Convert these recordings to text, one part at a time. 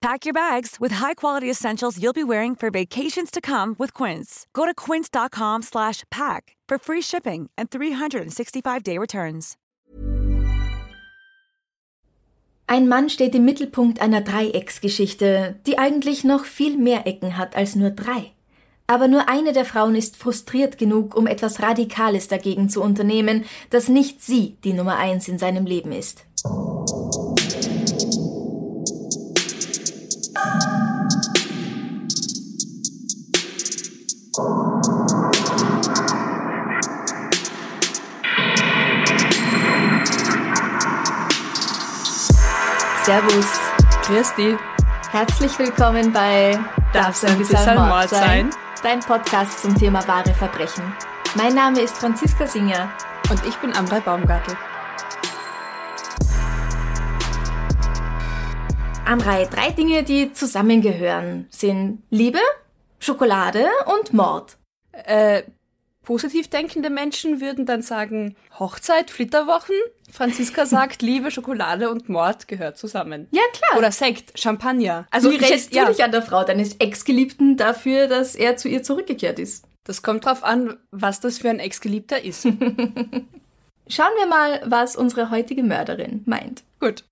Pack your bags with high-quality essentials you'll be wearing for vacations to come with Quince. Go to quince.com/pack for free shipping and 365-day returns. Ein Mann steht im Mittelpunkt einer Dreiecksgeschichte, die eigentlich noch viel mehr Ecken hat als nur drei. Aber nur eine der Frauen ist frustriert genug, um etwas Radikales dagegen zu unternehmen, dass nicht sie die Nummer eins in seinem Leben ist. Servus. Grüß dich. Herzlich willkommen bei Darf's ein bisschen Mord sein? Dein Podcast zum Thema wahre Verbrechen. Mein Name ist Franziska Singer. Und ich bin Amrei Baumgartel. Amrei, drei Dinge, die zusammengehören, sind Liebe, Schokolade und Mord. Äh, positiv denkende Menschen würden dann sagen Hochzeit, Flitterwochen. Franziska sagt Liebe, Schokolade und Mord gehört zusammen. Ja, klar. Oder Sekt, Champagner. Also Wie rächst hätte- ja, du dich an der Frau deines Ex-Geliebten dafür, dass er zu ihr zurückgekehrt ist? das kommt drauf an, was das für ein Ex-Geliebter ist. Schauen wir mal, was unsere heutige Mörderin meint. Gut.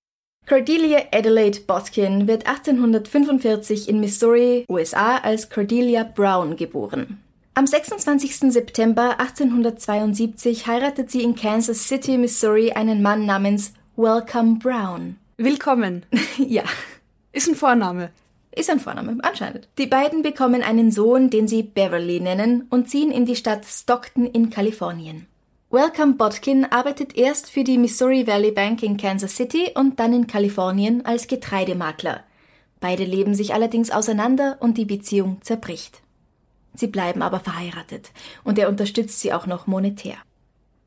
Cordelia Adelaide Botkin wird 1845 in Missouri, USA, als Cordelia Brown geboren. Am 26. September 1872 heiratet sie in Kansas City, Missouri, einen Mann namens Welcome Brown. Willkommen. ja, Ist ein Vorname. ist ein Vorname, anscheinend. Die beiden bekommen einen Sohn, den sie Beverly nennen, und ziehen in die Stadt Stockton in Kalifornien. Welcome Botkin arbeitet erst für die Missouri Valley Bank in Kansas City und dann in Kalifornien als Getreidemakler. Beide leben sich allerdings auseinander und die Beziehung zerbricht. Sie bleiben aber verheiratet und er unterstützt sie auch noch monetär.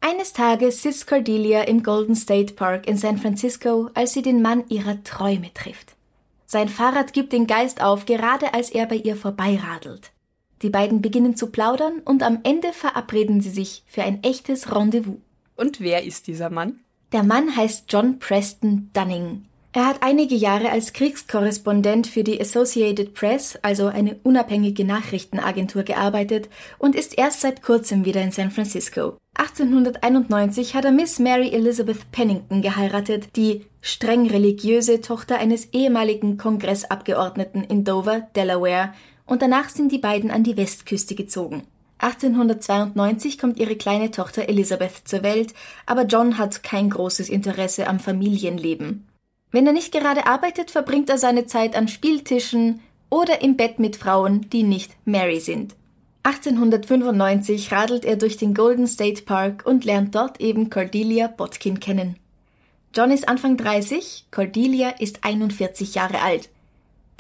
Eines Tages sitzt Cordelia im Golden State Park in San Francisco, als sie den Mann ihrer Träume trifft. Sein Fahrrad gibt den Geist auf, gerade als er bei ihr vorbeiradelt. Die beiden beginnen zu plaudern und am Ende verabreden sie sich für ein echtes Rendezvous. Und wer ist dieser Mann? Der Mann heißt John Preston Dunning. Er hat einige Jahre als Kriegskorrespondent für die Associated Press, also eine unabhängige Nachrichtenagentur, gearbeitet und ist erst seit kurzem wieder in San Francisco. 1891 hat er Miss Mary Elizabeth Pennington geheiratet, die streng religiöse Tochter eines ehemaligen Kongressabgeordneten in Dover, Delaware, und danach sind die beiden an die Westküste gezogen. 1892 kommt ihre kleine Tochter Elizabeth zur Welt, aber John hat kein großes Interesse am Familienleben. Wenn er nicht gerade arbeitet, verbringt er seine Zeit an Spieltischen oder im Bett mit Frauen, die nicht Mary sind. 1895 radelt er durch den Golden State Park und lernt dort eben Cordelia Botkin kennen. John ist Anfang 30, Cordelia ist 41 Jahre alt.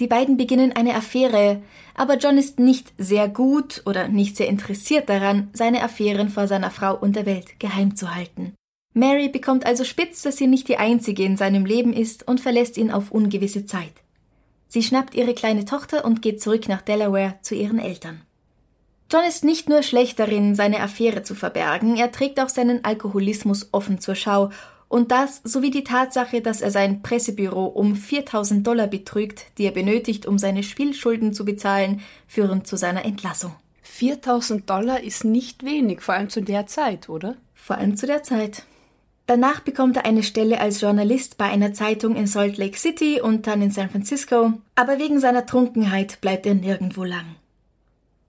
Die beiden beginnen eine Affäre, aber John ist nicht sehr gut oder nicht sehr interessiert daran, seine Affären vor seiner Frau und der Welt geheim zu halten. Mary bekommt also spitz, dass sie nicht die einzige in seinem Leben ist und verlässt ihn auf ungewisse Zeit. Sie schnappt ihre kleine Tochter und geht zurück nach Delaware zu ihren Eltern. John ist nicht nur schlecht darin, seine Affäre zu verbergen, er trägt auch seinen Alkoholismus offen zur Schau und das sowie die Tatsache, dass er sein Pressebüro um 4000 Dollar betrügt, die er benötigt, um seine Spielschulden zu bezahlen, führen zu seiner Entlassung. 4000 Dollar ist nicht wenig, vor allem zu der Zeit, oder? Vor allem zu der Zeit. Danach bekommt er eine Stelle als Journalist bei einer Zeitung in Salt Lake City und dann in San Francisco, aber wegen seiner Trunkenheit bleibt er nirgendwo lang.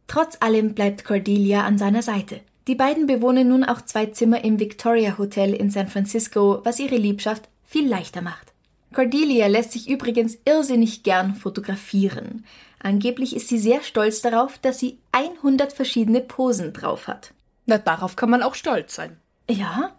Trotz allem bleibt Cordelia an seiner Seite. Die beiden bewohnen nun auch zwei Zimmer im Victoria Hotel in San Francisco, was ihre Liebschaft viel leichter macht. Cordelia lässt sich übrigens irrsinnig gern fotografieren. Angeblich ist sie sehr stolz darauf, dass sie 100 verschiedene Posen drauf hat. Na, darauf kann man auch stolz sein. Ja,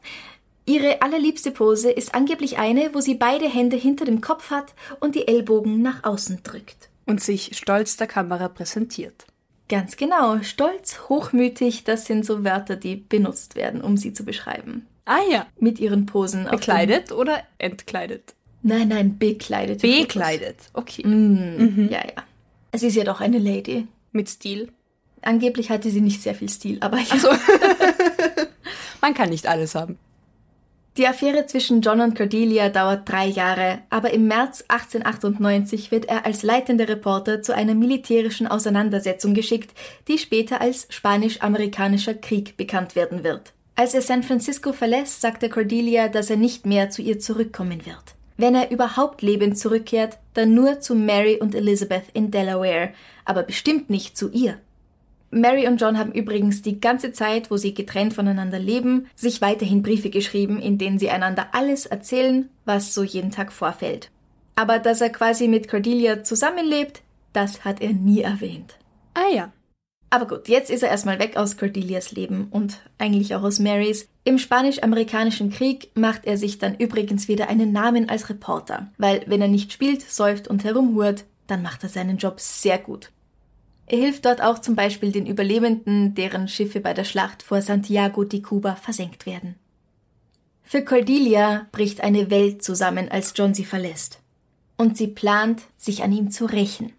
ihre allerliebste Pose ist angeblich eine, wo sie beide Hände hinter dem Kopf hat und die Ellbogen nach außen drückt. Und sich stolz der Kamera präsentiert. Ganz genau, stolz, hochmütig, das sind so Wörter, die benutzt werden, um sie zu beschreiben. Ah ja. Mit ihren Posen. Bekleidet oder entkleidet? Nein, nein, bekleidet. Bekleidet, okay. Mm, mhm. Ja, ja. Sie ist ja doch eine Lady. Mit Stil. Angeblich hatte sie nicht sehr viel Stil, aber ja. Also, man kann nicht alles haben. Die Affäre zwischen John und Cordelia dauert drei Jahre, aber im März 1898 wird er als leitender Reporter zu einer militärischen Auseinandersetzung geschickt, die später als Spanisch-Amerikanischer Krieg bekannt werden wird. Als er San Francisco verlässt, sagt er Cordelia, dass er nicht mehr zu ihr zurückkommen wird. Wenn er überhaupt lebend zurückkehrt, dann nur zu Mary und Elizabeth in Delaware, aber bestimmt nicht zu ihr. Mary und John haben übrigens die ganze Zeit, wo sie getrennt voneinander leben, sich weiterhin Briefe geschrieben, in denen sie einander alles erzählen, was so jeden Tag vorfällt. Aber dass er quasi mit Cordelia zusammenlebt, das hat er nie erwähnt. Ah ja. Aber gut, jetzt ist er erstmal weg aus Cordelias Leben und eigentlich auch aus Marys. Im Spanisch-Amerikanischen Krieg macht er sich dann übrigens wieder einen Namen als Reporter, weil wenn er nicht spielt, säuft und herumhurt, dann macht er seinen Job sehr gut. Er hilft dort auch zum Beispiel den Überlebenden, deren Schiffe bei der Schlacht vor Santiago de Cuba versenkt werden. Für Cordelia bricht eine Welt zusammen, als John sie verlässt. Und sie plant, sich an ihm zu rächen.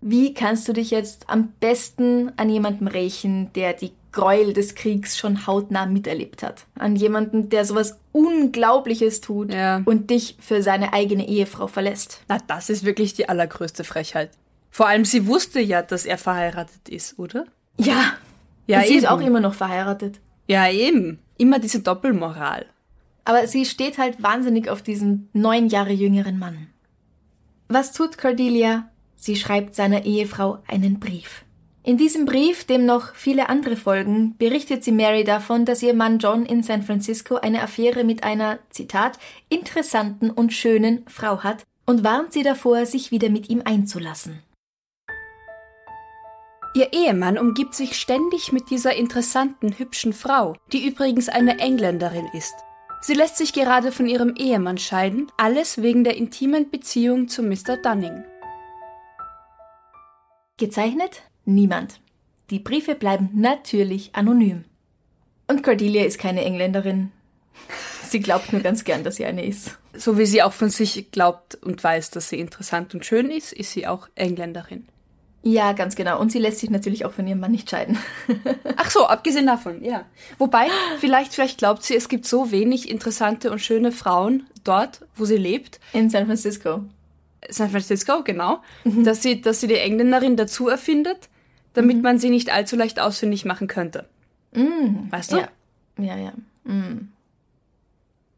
Wie kannst du dich jetzt am besten an jemandem rächen, der die Gräuel des Kriegs schon hautnah miterlebt hat? An jemanden, der sowas Unglaubliches tut ja. und dich für seine eigene Ehefrau verlässt? Na, das ist wirklich die allergrößte Frechheit. Vor allem, sie wusste ja, dass er verheiratet ist, oder? Ja. Ja, sie eben. ist auch immer noch verheiratet. Ja, eben. Immer diese Doppelmoral. Aber sie steht halt wahnsinnig auf diesen neun Jahre jüngeren Mann. Was tut Cordelia? Sie schreibt seiner Ehefrau einen Brief. In diesem Brief, dem noch viele andere folgen, berichtet sie Mary davon, dass ihr Mann John in San Francisco eine Affäre mit einer, Zitat, interessanten und schönen Frau hat und warnt sie davor, sich wieder mit ihm einzulassen. Ihr Ehemann umgibt sich ständig mit dieser interessanten, hübschen Frau, die übrigens eine Engländerin ist. Sie lässt sich gerade von ihrem Ehemann scheiden, alles wegen der intimen Beziehung zu Mr. Dunning. Gezeichnet? Niemand. Die Briefe bleiben natürlich anonym. Und Cordelia ist keine Engländerin. Sie glaubt nur ganz gern, dass sie eine ist. So wie sie auch von sich glaubt und weiß, dass sie interessant und schön ist, ist sie auch Engländerin. Ja, ganz genau. Und sie lässt sich natürlich auch von ihrem Mann nicht scheiden. Ach so, abgesehen davon, ja. Wobei, vielleicht, vielleicht glaubt sie, es gibt so wenig interessante und schöne Frauen dort, wo sie lebt. In San Francisco. San Francisco, genau. Mhm. Dass, sie, dass sie die Engländerin dazu erfindet, damit mhm. man sie nicht allzu leicht ausfindig machen könnte. Mhm. Weißt du? Ja, ja. ja. Mhm.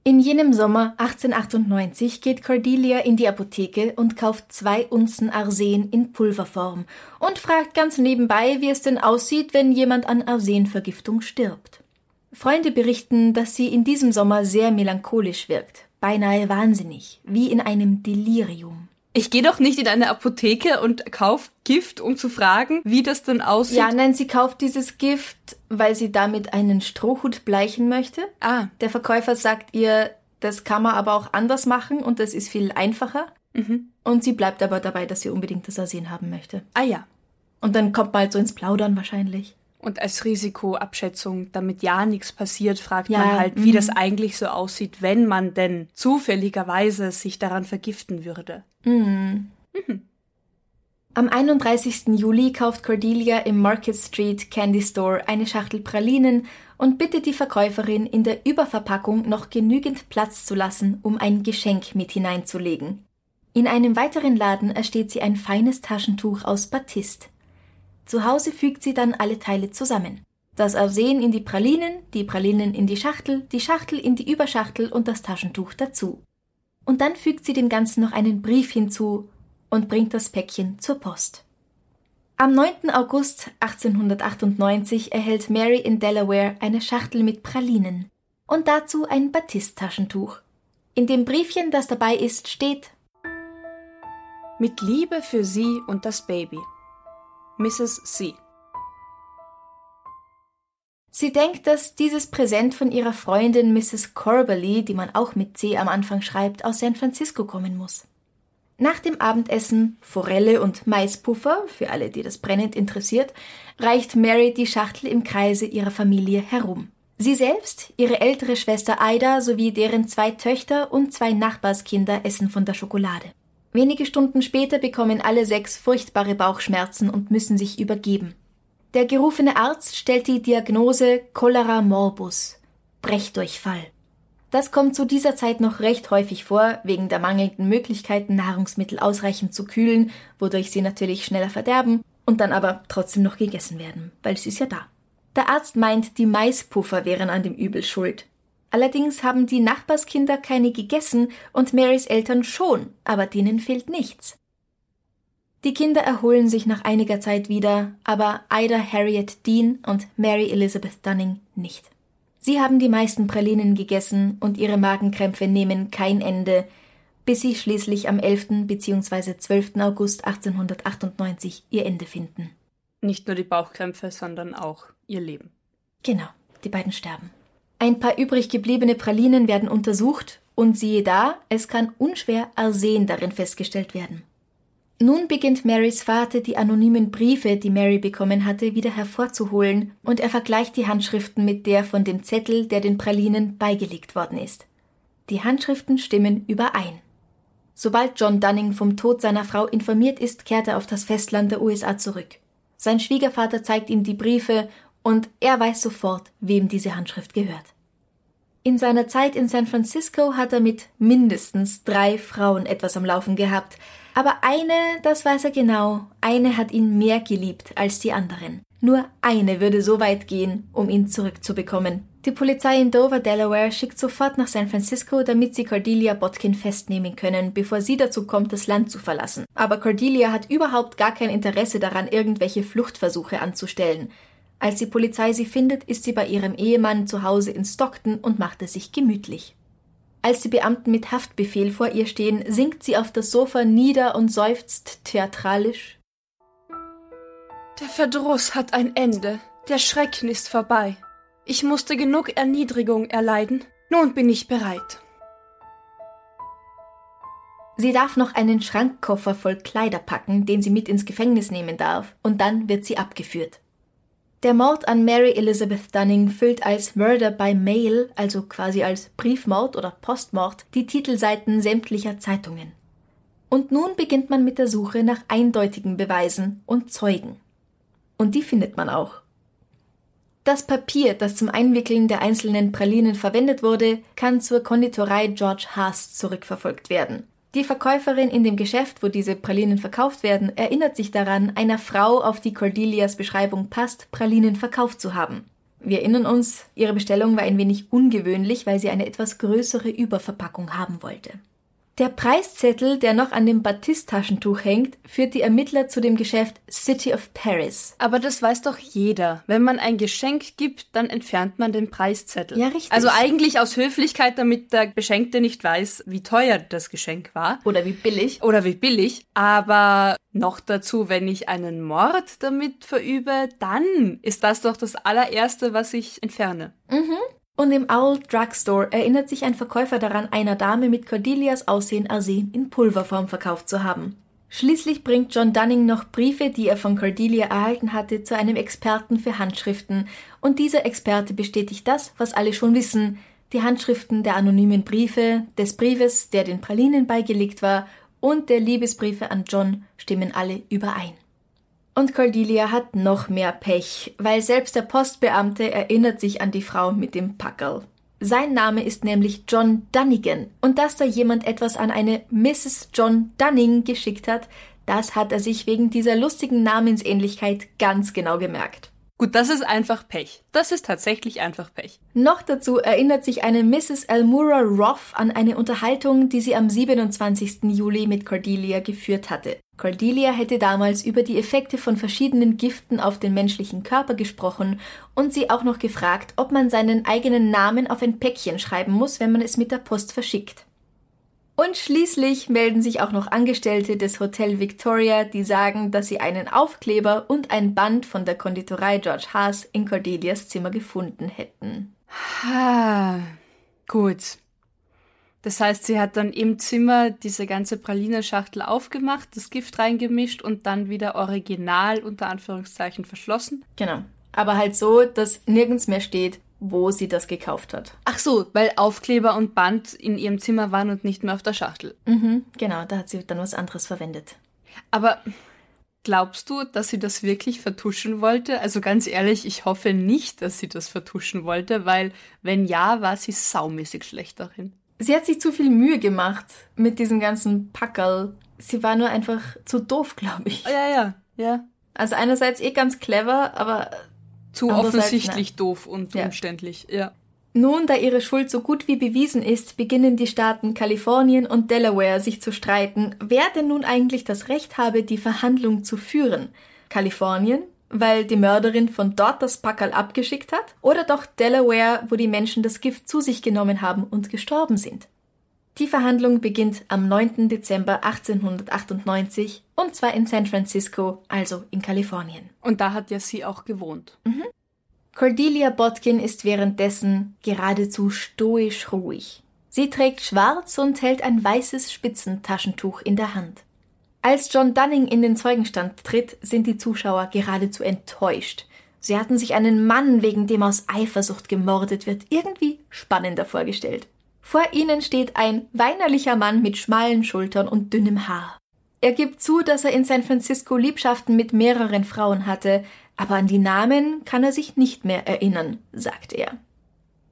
In jenem Sommer 1898 geht Cordelia in die Apotheke und kauft zwei Unzen Arsen in Pulverform und fragt ganz nebenbei, wie es denn aussieht, wenn jemand an Arsenvergiftung stirbt. Freunde berichten, dass sie in diesem Sommer sehr melancholisch wirkt, beinahe wahnsinnig, wie in einem Delirium. Ich gehe doch nicht in eine Apotheke und kauf Gift, um zu fragen, wie das denn aussieht. Ja, nein, sie kauft dieses Gift, weil sie damit einen Strohhut bleichen möchte. Ah. Der Verkäufer sagt ihr, das kann man aber auch anders machen und das ist viel einfacher. Mhm. Und sie bleibt aber dabei, dass sie unbedingt das Arsen haben möchte. Ah ja. Und dann kommt man halt so ins Plaudern wahrscheinlich. Und als Risikoabschätzung, damit ja nichts passiert, fragt ja, man halt, wie das mhm. eigentlich so aussieht, wenn man denn zufälligerweise sich daran vergiften würde. Mhm. Mhm. Am 31. Juli kauft Cordelia im Market Street Candy Store eine Schachtel Pralinen und bittet die Verkäuferin, in der Überverpackung noch genügend Platz zu lassen, um ein Geschenk mit hineinzulegen. In einem weiteren Laden ersteht sie ein feines Taschentuch aus Batist. Zu Hause fügt sie dann alle Teile zusammen. Das Arsen in die Pralinen, die Pralinen in die Schachtel, die Schachtel in die Überschachtel und das Taschentuch dazu. Und dann fügt sie dem Ganzen noch einen Brief hinzu und bringt das Päckchen zur Post. Am 9. August 1898 erhält Mary in Delaware eine Schachtel mit Pralinen und dazu ein Batist-Taschentuch. In dem Briefchen, das dabei ist, steht Mit Liebe für Sie und das Baby. Mrs. C. Sie denkt, dass dieses Präsent von ihrer Freundin Mrs. Corbally, die man auch mit C am Anfang schreibt, aus San Francisco kommen muss. Nach dem Abendessen Forelle und Maispuffer, für alle, die das brennend interessiert, reicht Mary die Schachtel im Kreise ihrer Familie herum. Sie selbst, ihre ältere Schwester Aida sowie deren zwei Töchter und zwei Nachbarskinder essen von der Schokolade. Wenige Stunden später bekommen alle sechs furchtbare Bauchschmerzen und müssen sich übergeben. Der gerufene Arzt stellt die Diagnose Cholera morbus, Brechdurchfall. Das kommt zu dieser Zeit noch recht häufig vor, wegen der mangelnden Möglichkeiten, Nahrungsmittel ausreichend zu kühlen, wodurch sie natürlich schneller verderben und dann aber trotzdem noch gegessen werden, weil sie ist ja da. Der Arzt meint, die Maispuffer wären an dem Übel schuld. Allerdings haben die Nachbarskinder keine gegessen und Marys Eltern schon, aber denen fehlt nichts. Die Kinder erholen sich nach einiger Zeit wieder, aber Ida Harriet Dean und Mary Elizabeth Dunning nicht. Sie haben die meisten Pralinen gegessen und ihre Magenkrämpfe nehmen kein Ende, bis sie schließlich am 11. bzw. 12. August 1898 ihr Ende finden. Nicht nur die Bauchkrämpfe, sondern auch ihr Leben. Genau, die beiden sterben. Ein paar übrig gebliebene Pralinen werden untersucht und siehe da, es kann unschwer Arsen darin festgestellt werden. Nun beginnt Marys Vater die anonymen Briefe, die Mary bekommen hatte, wieder hervorzuholen, und er vergleicht die Handschriften mit der von dem Zettel, der den Pralinen beigelegt worden ist. Die Handschriften stimmen überein. Sobald John Dunning vom Tod seiner Frau informiert ist, kehrt er auf das Festland der USA zurück. Sein Schwiegervater zeigt ihm die Briefe und er weiß sofort, wem diese Handschrift gehört. In seiner Zeit in San Francisco hat er mit mindestens drei Frauen etwas am Laufen gehabt, aber eine, das weiß er genau, eine hat ihn mehr geliebt als die anderen. Nur eine würde so weit gehen, um ihn zurückzubekommen. Die Polizei in Dover, Delaware, schickt sofort nach San Francisco, damit sie Cordelia Botkin festnehmen können, bevor sie dazu kommt, das Land zu verlassen. Aber Cordelia hat überhaupt gar kein Interesse daran, irgendwelche Fluchtversuche anzustellen. Als die Polizei sie findet, ist sie bei ihrem Ehemann zu Hause in Stockton und macht es sich gemütlich. Als die Beamten mit Haftbefehl vor ihr stehen, sinkt sie auf das Sofa nieder und seufzt theatralisch der Verdruss hat ein Ende, der Schrecken ist vorbei. Ich musste genug Erniedrigung erleiden, nun bin ich bereit. Sie darf noch einen Schrankkoffer voll Kleider packen, den sie mit ins Gefängnis nehmen darf, und dann wird sie abgeführt. Der Mord an Mary Elizabeth Dunning füllt als Murder by Mail, also quasi als Briefmord oder Postmord, die Titelseiten sämtlicher Zeitungen. Und nun beginnt man mit der Suche nach eindeutigen Beweisen und Zeugen. Und die findet man auch. Das Papier, das zum Einwickeln der einzelnen Pralinen verwendet wurde, kann zur Konditorei George Haas zurückverfolgt werden. Die Verkäuferin in dem Geschäft, wo diese Pralinen verkauft werden, erinnert sich daran, einer Frau, auf die Cordelias Beschreibung passt, Pralinen verkauft zu haben. Wir erinnern uns, ihre Bestellung war ein wenig ungewöhnlich, weil sie eine etwas größere Überverpackung haben wollte. Der Preiszettel, der noch an dem Batist-Taschentuch hängt, führt die Ermittler zu dem Geschäft City of Paris. Aber das weiß doch jeder. Wenn man ein Geschenk gibt, dann entfernt man den Preiszettel. Ja, richtig. Also eigentlich aus Höflichkeit, damit der Beschenkte nicht weiß, wie teuer das Geschenk war. Oder wie billig. Oder wie billig. Aber noch dazu, wenn ich einen Mord damit verübe, dann ist das doch das allererste, was ich entferne. Mhm. Und im Owl Drugstore erinnert sich ein Verkäufer daran, einer Dame mit Cordelias Aussehen Arsen in Pulverform verkauft zu haben. Schließlich bringt John Dunning noch Briefe, die er von Cordelia erhalten hatte, zu einem Experten für Handschriften, und dieser Experte bestätigt das, was alle schon wissen, die Handschriften der anonymen Briefe, des Briefes, der den Pralinen beigelegt war, und der Liebesbriefe an John stimmen alle überein. Und Cordelia hat noch mehr Pech, weil selbst der Postbeamte erinnert sich an die Frau mit dem Packerl. Sein Name ist nämlich John Dunnigan. Und dass da jemand etwas an eine Mrs. John Dunning geschickt hat, das hat er sich wegen dieser lustigen Namensähnlichkeit ganz genau gemerkt. Gut, das ist einfach Pech. Das ist tatsächlich einfach Pech. Noch dazu erinnert sich eine Mrs. Elmura Roth an eine Unterhaltung, die sie am 27. Juli mit Cordelia geführt hatte. Cordelia hätte damals über die Effekte von verschiedenen Giften auf den menschlichen Körper gesprochen und sie auch noch gefragt, ob man seinen eigenen Namen auf ein Päckchen schreiben muss, wenn man es mit der Post verschickt. Und schließlich melden sich auch noch Angestellte des Hotel Victoria, die sagen, dass sie einen Aufkleber und ein Band von der Konditorei George Haas in Cordelias Zimmer gefunden hätten. Ah, gut. Das heißt, sie hat dann im Zimmer diese ganze Pralinenschachtel aufgemacht, das Gift reingemischt und dann wieder original unter Anführungszeichen verschlossen. Genau. Aber halt so, dass nirgends mehr steht, wo sie das gekauft hat. Ach so, weil Aufkleber und Band in ihrem Zimmer waren und nicht mehr auf der Schachtel. Mhm, genau, da hat sie dann was anderes verwendet. Aber glaubst du, dass sie das wirklich vertuschen wollte? Also ganz ehrlich, ich hoffe nicht, dass sie das vertuschen wollte, weil wenn ja, war sie saumäßig schlecht darin. Sie hat sich zu viel Mühe gemacht mit diesem ganzen Packerl. Sie war nur einfach zu doof, glaube ich. Ja, ja, ja. Also einerseits eh ganz clever, aber zu offensichtlich nein. doof und ja. umständlich, ja. Nun, da ihre Schuld so gut wie bewiesen ist, beginnen die Staaten Kalifornien und Delaware sich zu streiten, wer denn nun eigentlich das Recht habe, die Verhandlung zu führen. Kalifornien, weil die Mörderin von dort das Packerl abgeschickt hat, oder doch Delaware, wo die Menschen das Gift zu sich genommen haben und gestorben sind. Die Verhandlung beginnt am 9. Dezember 1898 und zwar in San Francisco, also in Kalifornien. Und da hat ja sie auch gewohnt. Mhm. Cordelia Botkin ist währenddessen geradezu stoisch ruhig. Sie trägt schwarz und hält ein weißes Spitzentaschentuch in der Hand. Als John Dunning in den Zeugenstand tritt, sind die Zuschauer geradezu enttäuscht. Sie hatten sich einen Mann, wegen dem aus Eifersucht gemordet wird, irgendwie spannender vorgestellt. Vor ihnen steht ein weinerlicher Mann mit schmalen Schultern und dünnem Haar. Er gibt zu, dass er in San Francisco Liebschaften mit mehreren Frauen hatte, aber an die Namen kann er sich nicht mehr erinnern, sagt er.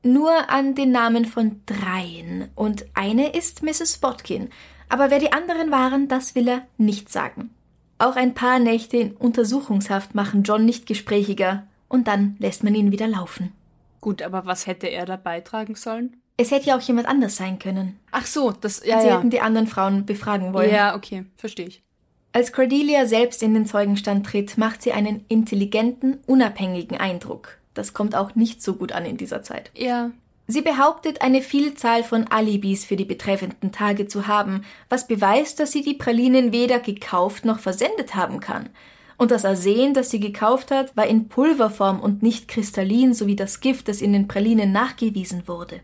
Nur an den Namen von dreien, und eine ist Mrs. Botkin, aber wer die anderen waren, das will er nicht sagen. Auch ein paar Nächte in Untersuchungshaft machen John nicht gesprächiger, und dann lässt man ihn wieder laufen. Gut, aber was hätte er da beitragen sollen? Es hätte ja auch jemand anders sein können. Ach so, das ja, Sie ja. hätten die anderen Frauen befragen wollen. Ja, okay, verstehe ich. Als Cordelia selbst in den Zeugenstand tritt, macht sie einen intelligenten, unabhängigen Eindruck. Das kommt auch nicht so gut an in dieser Zeit. Ja. Sie behauptet, eine Vielzahl von Alibis für die betreffenden Tage zu haben, was beweist, dass sie die Pralinen weder gekauft noch versendet haben kann. Und das Arsen, das sie gekauft hat, war in Pulverform und nicht kristallin, so wie das Gift, das in den Pralinen nachgewiesen wurde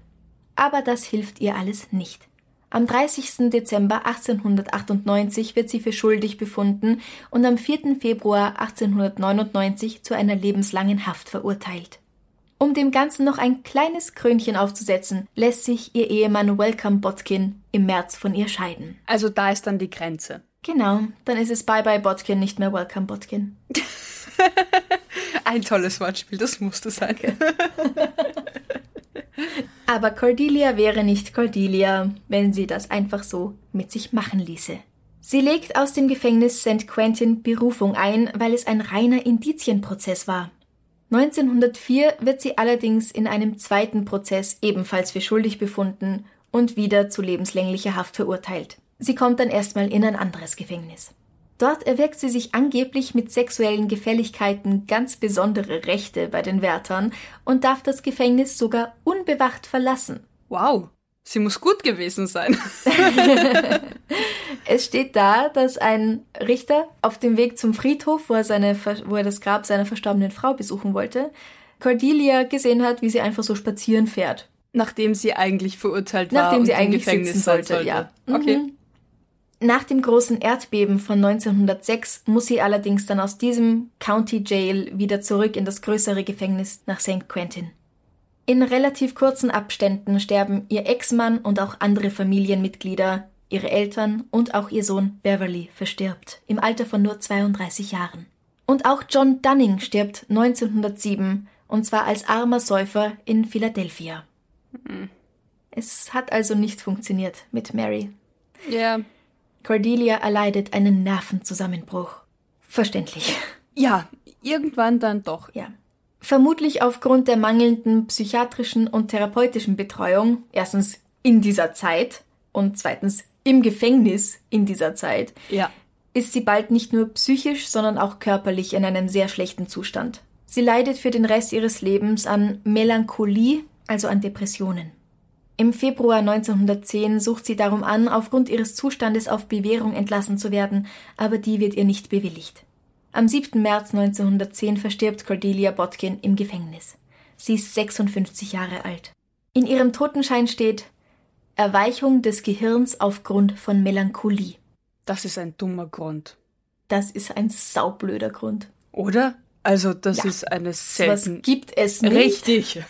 aber das hilft ihr alles nicht. Am 30. Dezember 1898 wird sie für schuldig befunden und am 4. Februar 1899 zu einer lebenslangen Haft verurteilt. Um dem Ganzen noch ein kleines Krönchen aufzusetzen, lässt sich ihr Ehemann Welcome Botkin im März von ihr scheiden. Also da ist dann die Grenze. Genau, dann ist es Bye Bye Botkin, nicht mehr Welcome Botkin. ein tolles Wortspiel, das musste sein. Aber Cordelia wäre nicht Cordelia, wenn sie das einfach so mit sich machen ließe. Sie legt aus dem Gefängnis St. Quentin Berufung ein, weil es ein reiner Indizienprozess war. 1904 wird sie allerdings in einem zweiten Prozess ebenfalls für schuldig befunden und wieder zu lebenslänglicher Haft verurteilt. Sie kommt dann erstmal in ein anderes Gefängnis. Dort erwirkt sie sich angeblich mit sexuellen Gefälligkeiten ganz besondere Rechte bei den Wärtern und darf das Gefängnis sogar unbewacht verlassen. Wow, sie muss gut gewesen sein. es steht da, dass ein Richter auf dem Weg zum Friedhof, wo er, seine, wo er das Grab seiner verstorbenen Frau besuchen wollte, Cordelia gesehen hat, wie sie einfach so spazieren fährt. Nachdem sie eigentlich verurteilt war. Nachdem sie eigentlich sitzen sollte, sollte, ja. Okay. Mhm. Nach dem großen Erdbeben von 1906 muss sie allerdings dann aus diesem County Jail wieder zurück in das größere Gefängnis nach St. Quentin. In relativ kurzen Abständen sterben ihr Ex-Mann und auch andere Familienmitglieder, ihre Eltern und auch ihr Sohn Beverly verstirbt, im Alter von nur 32 Jahren. Und auch John Dunning stirbt 1907, und zwar als armer Säufer in Philadelphia. Mhm. Es hat also nicht funktioniert mit Mary. Ja, Cordelia erleidet einen Nervenzusammenbruch. Verständlich. Ja, irgendwann dann doch. Ja. Vermutlich aufgrund der mangelnden psychiatrischen und therapeutischen Betreuung, erstens in dieser Zeit und zweitens im Gefängnis in dieser Zeit, ja. ist sie bald nicht nur psychisch, sondern auch körperlich in einem sehr schlechten Zustand. Sie leidet für den Rest ihres Lebens an Melancholie, also an Depressionen. Im Februar 1910 sucht sie darum an, aufgrund ihres Zustandes auf Bewährung entlassen zu werden, aber die wird ihr nicht bewilligt. Am 7. März 1910 verstirbt Cordelia Botkin im Gefängnis. Sie ist 56 Jahre alt. In ihrem Totenschein steht Erweichung des Gehirns aufgrund von Melancholie. Das ist ein dummer Grund. Das ist ein saublöder Grund. Oder? Also, das ja. ist eine selten. Was gibt es nicht. Richtig.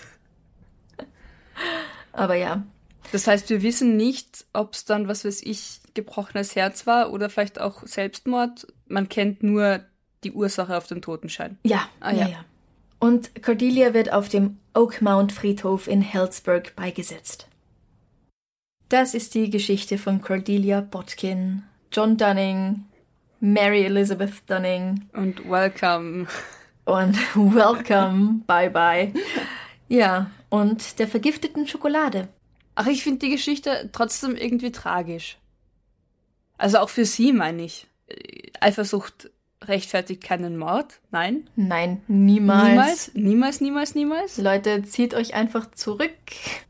Aber ja. Das heißt, wir wissen nicht, ob es dann, was weiß ich, gebrochenes Herz war oder vielleicht auch Selbstmord. Man kennt nur die Ursache auf dem Totenschein. Ja, Ah, ja, ja. ja. Und Cordelia wird auf dem Oakmount Friedhof in Hellsburg beigesetzt. Das ist die Geschichte von Cordelia Botkin, John Dunning, Mary Elizabeth Dunning Und welcome. und Welcome, bye bye. Ja, und der vergifteten Schokolade. Ach, ich finde die Geschichte trotzdem irgendwie tragisch. Also auch für sie, meine ich. Eifersucht rechtfertigt keinen Mord. Nein. Nein, niemals. Niemals. Niemals, niemals, niemals. Leute, zieht euch einfach zurück,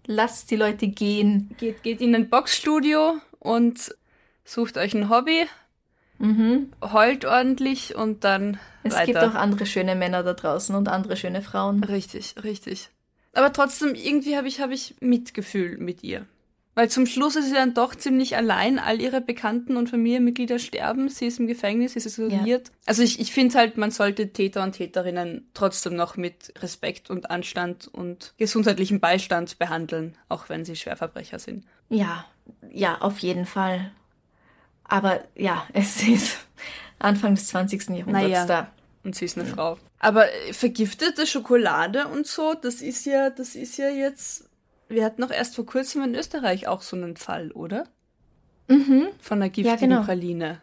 lasst die Leute gehen. Geht, geht in ein Boxstudio und sucht euch ein Hobby, Mhm. heult ordentlich und dann Es weiter. gibt auch andere schöne Männer da draußen und andere schöne Frauen. Richtig, richtig. Aber trotzdem, irgendwie habe ich, hab ich Mitgefühl mit ihr. Weil zum Schluss ist sie dann doch ziemlich allein. All ihre Bekannten und Familienmitglieder sterben. Sie ist im Gefängnis, sie ist isoliert. Also ich, ich finde halt, man sollte Täter und Täterinnen trotzdem noch mit Respekt und Anstand und gesundheitlichem Beistand behandeln, auch wenn sie Schwerverbrecher sind. Ja, ja, auf jeden Fall. Aber ja, es ist Anfang des 20. Jahrhunderts Naja. da. Und sie ist eine Frau. Aber äh, vergiftete Schokolade und so, das ist ja, das ist ja jetzt. Wir hatten noch erst vor kurzem in Österreich auch so einen Fall, oder? Mhm, Von einer giftigen genau. Praline.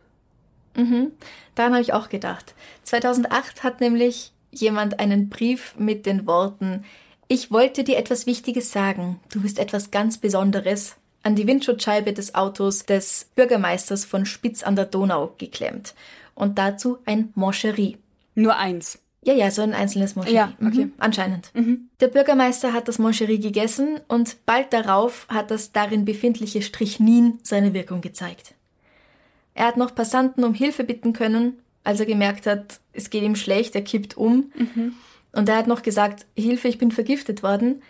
mhm. Daran habe ich auch gedacht. 2008 hat nämlich jemand einen Brief mit den Worten Ich wollte dir etwas Wichtiges sagen. Du bist etwas ganz Besonderes an die Windschutzscheibe des Autos des Bürgermeisters von Spitz an der Donau geklemmt. Und dazu ein Moncherie. Nur eins. Ja, ja, so ein einzelnes Moncherie. Ja, okay. Mhm, anscheinend. Mhm. Der Bürgermeister hat das Moncherie gegessen und bald darauf hat das darin befindliche Strichnin seine Wirkung gezeigt. Er hat noch Passanten um Hilfe bitten können, als er gemerkt hat, es geht ihm schlecht, er kippt um. Und er hat noch gesagt, Hilfe, ich bin vergiftet worden.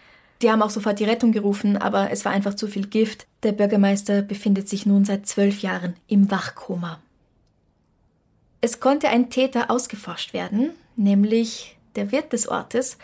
Die haben auch sofort die Rettung gerufen, aber es war einfach zu viel Gift. Der Bürgermeister befindet sich nun seit zwölf Jahren im Wachkoma. Es konnte ein Täter ausgeforscht werden, nämlich der Wirt des Ortes,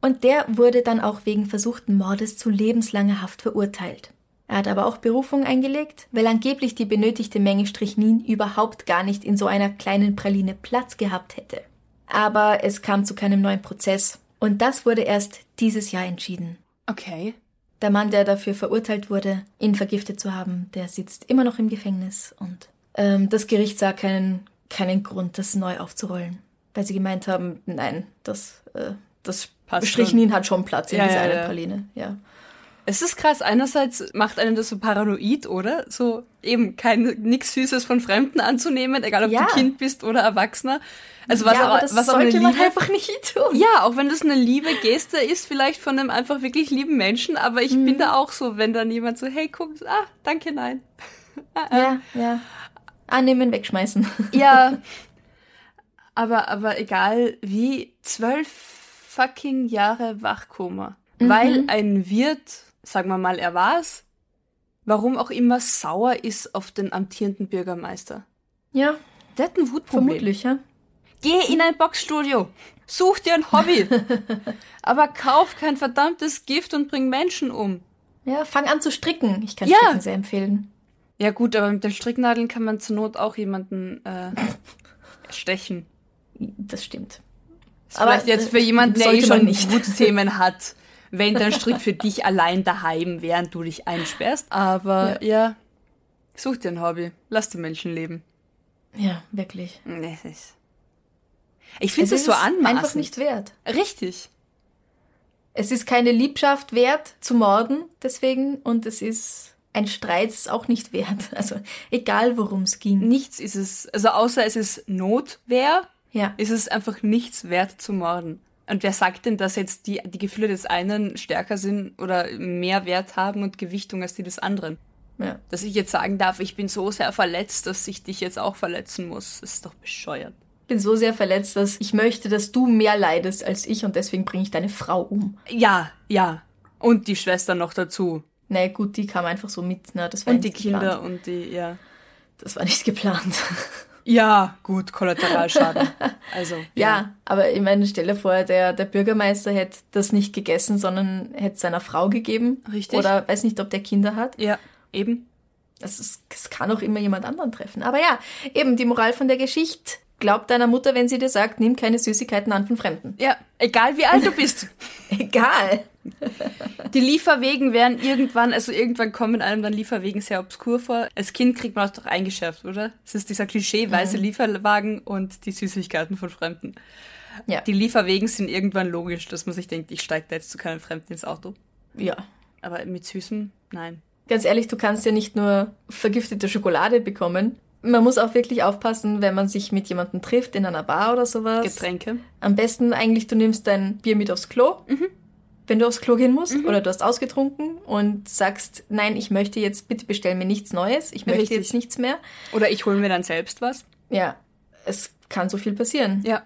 und der wurde dann auch wegen versuchten Mordes zu lebenslanger Haft verurteilt. Er hat aber auch Berufung eingelegt, weil angeblich die benötigte Menge Strichnin überhaupt gar nicht in so einer kleinen Praline Platz gehabt hätte. Aber es kam zu keinem neuen Prozess, und das wurde erst dieses Jahr entschieden. Okay. Der Mann, der dafür verurteilt wurde, ihn vergiftet zu haben, der sitzt immer noch im Gefängnis und ähm, das Gericht sah keinen, keinen Grund, das neu aufzurollen. Weil sie gemeint haben, nein, das, äh, das Passt Strichnin hat schon Platz in Ja, dieser ja, einen ja. Praline. Ja. Es ist krass. Einerseits macht einen das so paranoid, oder? So eben kein nix Süßes von Fremden anzunehmen, egal ob Ja. du Kind bist oder Erwachsener. Also was, ja, auch, aber das was sollte man einfach nicht tun. Ja, auch wenn das eine liebe Geste ist, vielleicht von einem einfach wirklich lieben Menschen, aber ich Mhm. bin da auch so, wenn dann jemand so, hey, guck, ah, danke, nein. Ja, ja. Annehmen, wegschmeißen. Ja, aber, aber egal wie, zwölf fucking Jahre Wachkoma. Mhm. Weil ein Wirt, sagen wir mal, er war's, warum auch immer sauer ist auf den amtierenden Bürgermeister. Ja, Der hat ein Wutproblem. vermutlich, ja. Geh in ein Boxstudio. Such dir ein Hobby. aber kauf kein verdammtes Gift und bring Menschen um. Ja, fang an zu stricken. Ich kann Ja. Stricken sehr empfehlen. Ja gut, aber mit den Stricknadeln kann man zur Not auch jemanden äh, stechen. Das stimmt. Ist Aber, vielleicht jetzt für äh, jemanden, der eh schon nicht. Wutthemen hat, wenn der Strick für dich allein daheim, während du dich einsperrst. Aber ja. such dir ein Hobby. Lass die Menschen leben. Ja, wirklich. Es ist- Ich finde Es das so es anmaßend. einfach nicht wert. Richtig. Es ist keine Liebschaft wert zu morden, deswegen, und es ist ein Streit ist auch nicht wert. Also egal, worum es ging. Nichts ist es, also außer es ist Notwehr, Ja, ist es einfach nichts wert zu morden. Und wer sagt denn, dass jetzt die, die Gefühle des einen stärker sind oder mehr Wert haben und Gewichtung als die des anderen? ja. Dass ich jetzt sagen darf, ich bin so sehr verletzt, dass ich dich jetzt auch verletzen muss, das ist doch bescheuert. bin so sehr verletzt, dass ich möchte, dass du mehr leidest als ich und deswegen bringe ich deine Frau um. Ja, ja. Und die Schwester noch dazu. Na gut, die kam einfach so mit. Na, das war Und die nicht Kinder Geplant. und die, ja. Das war nicht geplant. Ja, gut, Kollateralschaden. Also. Ja, ja, aber ich meine, stelle vor, der, der Bürgermeister hätte das nicht gegessen, sondern hätte seiner Frau gegeben. Richtig. Oder weiß nicht, ob der Kinder hat. Ja, eben. Es, es kann auch immer jemand anderen treffen. Aber ja, eben die Moral von der Geschichte. Glaub deiner Mutter, wenn sie dir sagt, nimm keine Süßigkeiten an von Fremden. Ja, egal wie alt du bist. egal. Die Lieferwegen werden irgendwann, also irgendwann kommen einem dann Lieferwegen sehr obskur vor. Als Kind kriegt man das doch eingeschärft, oder? Es ist dieser Klischee, weiße mhm. Lieferwagen und die Süßigkeiten von Fremden. Ja. Die Lieferwegen sind irgendwann logisch, dass man sich denkt, ich steige da jetzt zu keinem Fremden ins Auto. Ja. Aber mit Süßem, nein. Ganz ehrlich, du kannst ja nicht nur vergiftete Schokolade bekommen. Man muss auch wirklich aufpassen, wenn man sich mit jemandem trifft in einer Bar oder sowas. Getränke. Am besten eigentlich, du nimmst dein Bier mit aufs Klo. Mhm wenn du aufs Klo gehen musst mhm. oder du hast ausgetrunken und sagst, nein, ich möchte jetzt, bitte bestell mir nichts Neues, ich möchte Richtig. jetzt nichts mehr. Oder ich hole mir dann selbst was. Ja, es kann so viel passieren. Ja.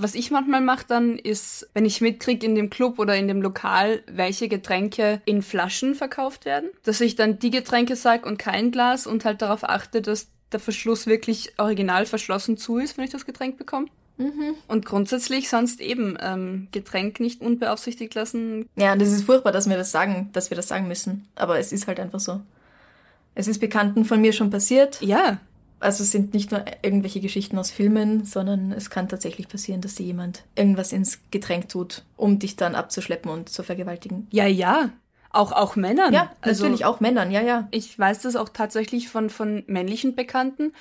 Was ich manchmal mache dann ist, wenn ich mitkriege in dem Club oder in dem Lokal, welche Getränke in Flaschen verkauft werden, dass ich dann die Getränke sage und kein Glas und halt darauf achte, dass der Verschluss wirklich original verschlossen zu ist, wenn ich das Getränk bekomme. Mhm. Und grundsätzlich sonst eben ähm, Getränk nicht unbeaufsichtigt lassen. Ja, und es ist furchtbar, dass wir das sagen, dass wir das sagen müssen. Aber es ist halt einfach so. Es ist Bekannten von mir schon passiert. Ja. Also es sind nicht nur irgendwelche Geschichten aus Filmen, sondern es kann tatsächlich passieren, dass dir jemand irgendwas ins Getränk tut, um dich dann abzuschleppen und zu vergewaltigen. Ja, ja. Auch, auch Männern. Ja, also, natürlich auch Männern, ja, ja. Ich weiß das auch tatsächlich von, von männlichen Bekannten,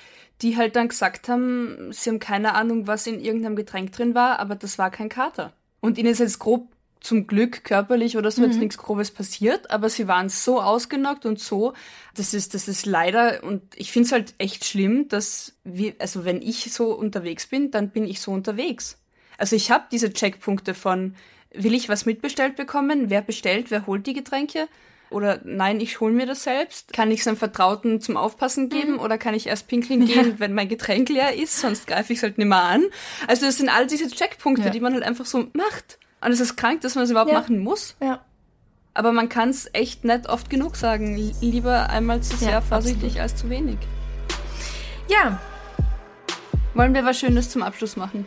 die halt dann gesagt haben, sie haben keine Ahnung, was in irgendeinem Getränk drin war, aber das war kein Kater. Und ihnen ist jetzt grob zum Glück körperlich oder so mhm. jetzt nichts Grobes passiert, aber sie waren so ausgenockt und so, das ist, das ist leider, und ich finde es halt echt schlimm, dass wir, also wenn ich so unterwegs bin, dann bin ich so unterwegs. Also ich habe diese Checkpunkte von, will ich was mitbestellt bekommen, wer bestellt, wer holt die Getränke, oder nein, ich hole mir das selbst. Kann ich es einem Vertrauten zum Aufpassen geben mhm. oder kann ich erst pinkeln gehen, ja. wenn mein Getränk leer ist, sonst greife ich es halt nicht mehr an. Also das sind all diese Checkpunkte, ja. die man halt einfach so macht. Und es ist krank, dass man das überhaupt ja. machen muss. Ja. Aber man kann es echt nicht oft genug sagen. Lieber einmal zu sehr vorsichtig absolut. als zu wenig. Ja. Wollen wir was Schönes zum Abschluss machen?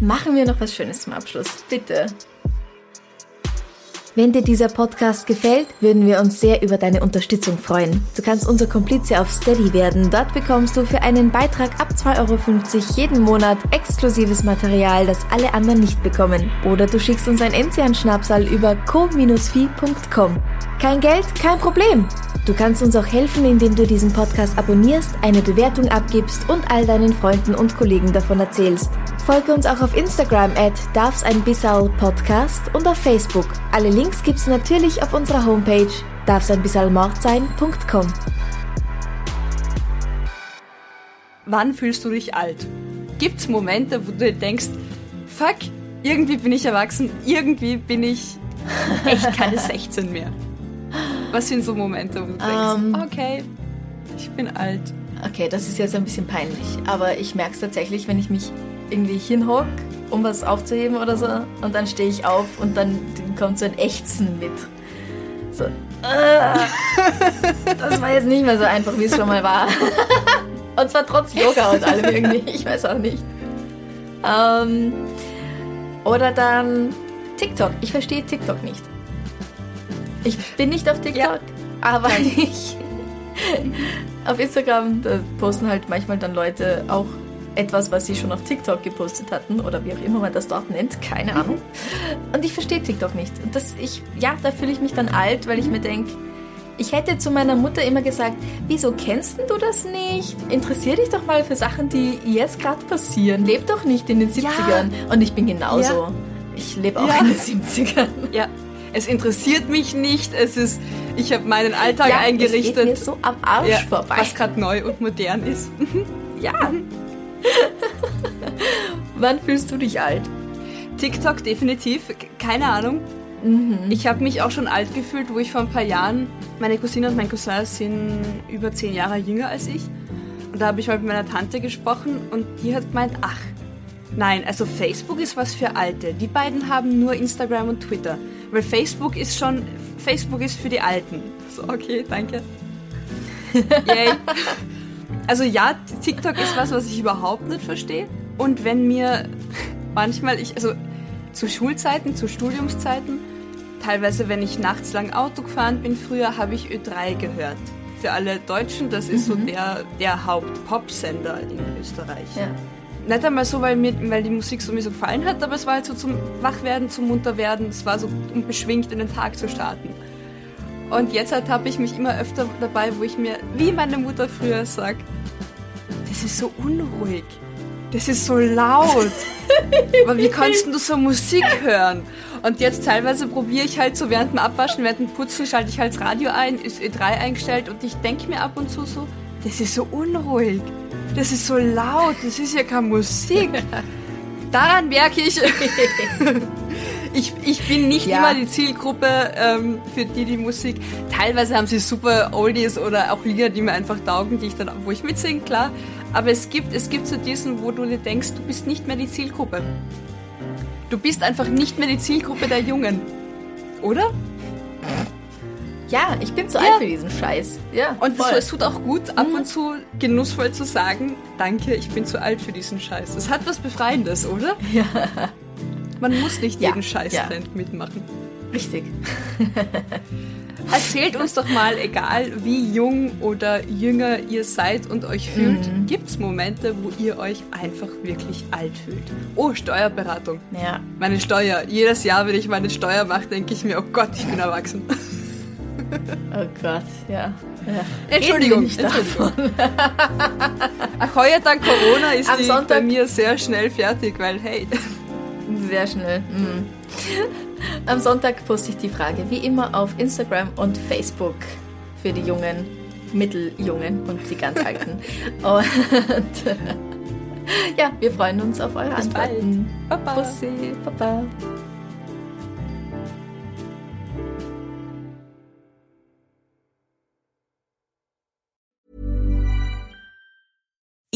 Machen wir noch was Schönes zum Abschluss, bitte. Wenn dir dieser Podcast gefällt, würden wir uns sehr über deine Unterstützung freuen. Du kannst unser Komplize auf Steady werden. Dort bekommst du für einen Beitrag ab 2,50 Euro jeden Monat exklusives Material, das alle anderen nicht bekommen. Oder du schickst uns ein Enzian-Schnapsal über co-fi.com. Kein Geld, kein Problem. Du kannst uns auch helfen, indem du diesen Podcast abonnierst, eine Bewertung abgibst und all deinen Freunden und Kollegen davon erzählst. Folge uns auch auf Instagram at darfseinbissal.podcast und auf Facebook. Alle Links gibt's natürlich auf unserer Homepage darfseinbissalmordsein.com. Wann fühlst du dich alt? Gibt's Momente, wo du denkst, fuck, irgendwie bin ich erwachsen, irgendwie bin ich echt keine 16 mehr? Was sind so Momente, wo du denkst, um, ähm. okay, ich bin alt? Okay, das ist jetzt ein bisschen peinlich, aber ich merke es tatsächlich, wenn ich mich irgendwie hinhock, um was aufzuheben oder so. Und dann stehe ich auf und dann kommt so ein Ächzen mit. So. Äh, das war jetzt nicht mehr so einfach, wie es schon mal war. und zwar trotz Yoga und allem irgendwie. Ich weiß auch nicht. Ähm, oder dann TikTok. Ich verstehe TikTok nicht. Ich bin nicht auf TikTok, ja. aber ich. auf Instagram, posten halt manchmal dann Leute auch etwas, was sie schon auf TikTok gepostet hatten oder wie auch immer man das dort nennt, keine mhm. Ahnung. Und ich verstehe TikTok nicht. Und das, ich, ja, da fühle ich mich dann alt, weil ich mir denke, ich hätte zu meiner Mutter immer gesagt, wieso kennst du das nicht? Interessier dich doch mal für Sachen, die jetzt gerade passieren. Leb doch nicht in den 70ern. Ja. Und ich bin genauso. Ja. Ich lebe auch ja. in den 70ern. Ja. Es interessiert mich nicht. Es ist, ich habe meinen Alltag ja, eingerichtet. Es geht mir so am Arsch vorbei. Was gerade neu und modern ist. ja. Wann fühlst du dich alt? TikTok definitiv, keine Ahnung. Mhm. Ich habe mich auch schon alt gefühlt, wo ich vor ein paar Jahren, meine Cousine und mein Cousin sind über zehn Jahre jünger als ich. Und da habe ich mal mit meiner Tante gesprochen und die hat gemeint, ach, nein, also Facebook ist was für Alte. Die beiden haben nur Instagram und Twitter. Weil Facebook ist schon, Facebook ist für die Alten. So, okay, danke. Yay. Also ja, TikTok ist was, was ich überhaupt nicht verstehe. Und wenn mir manchmal, ich, also zu Schulzeiten, zu Studiumszeiten, teilweise wenn ich nachts lang Auto gefahren bin, früher habe ich Ö3 gehört. Für alle Deutschen, das ist mhm. so der, der Haupt-Pop-Sender in Österreich. Ja. Nicht einmal so, weil, mir, weil die Musik so mir so gefallen hat, aber es war halt so zum Wachwerden, zum Munterwerden, es war so, um beschwingt in den Tag zu starten. Und jetzt halt habe ich mich immer öfter dabei, wo ich mir, wie meine Mutter früher sagt, das ist so unruhig, das ist so laut. Aber wie kannst du so Musik hören? Und jetzt teilweise probiere ich halt so während dem Abwaschen, während dem Putzen schalte ich halt das Radio ein, ist Ö3 eingestellt und ich denke mir ab und zu so, das ist so unruhig, das ist so laut, das ist ja keine Musik. Daran merke ich, ich, ich bin nicht ja. immer die Zielgruppe ähm, für die die Musik. Teilweise haben sie super Oldies oder auch Lieder, die mir einfach taugen, die ich dann, wo ich mitsinge, klar. Aber es gibt, es gibt so diesen, wo du dir denkst, du bist nicht mehr die Zielgruppe. Du bist einfach nicht mehr die Zielgruppe der Jungen. Oder? Ja, ich bin zu ja. alt für diesen Scheiß. Ja, und das, es tut auch gut, ab mhm. und zu genussvoll zu sagen, danke, ich bin zu alt für diesen Scheiß. Es hat was Befreiendes, oder? Ja. Man muss nicht jeden ja. Scheißtrend ja. mitmachen. Richtig. Erzählt uns doch mal, egal wie jung oder jünger ihr seid und euch fühlt, mhm. gibt es Momente, wo ihr euch einfach wirklich alt fühlt? Oh, Steuerberatung. Ja. Meine Steuer. Jedes Jahr, wenn ich meine Steuer mache, denke ich mir, oh Gott, ich bin erwachsen. Oh Gott, ja. ja. Entschuldigung, Entschuldigung. Ach, heuer dank Corona ist Am die Sonntag bei mir sehr schnell fertig, weil hey. Sehr schnell. Mhm. Am Sonntag poste ich die Frage wie immer auf Instagram und Facebook für die Jungen, Mitteljungen und die ganz Alten. und ja, wir freuen uns auf eure Bis Antworten. Bald. Baba. Bussi, Baba.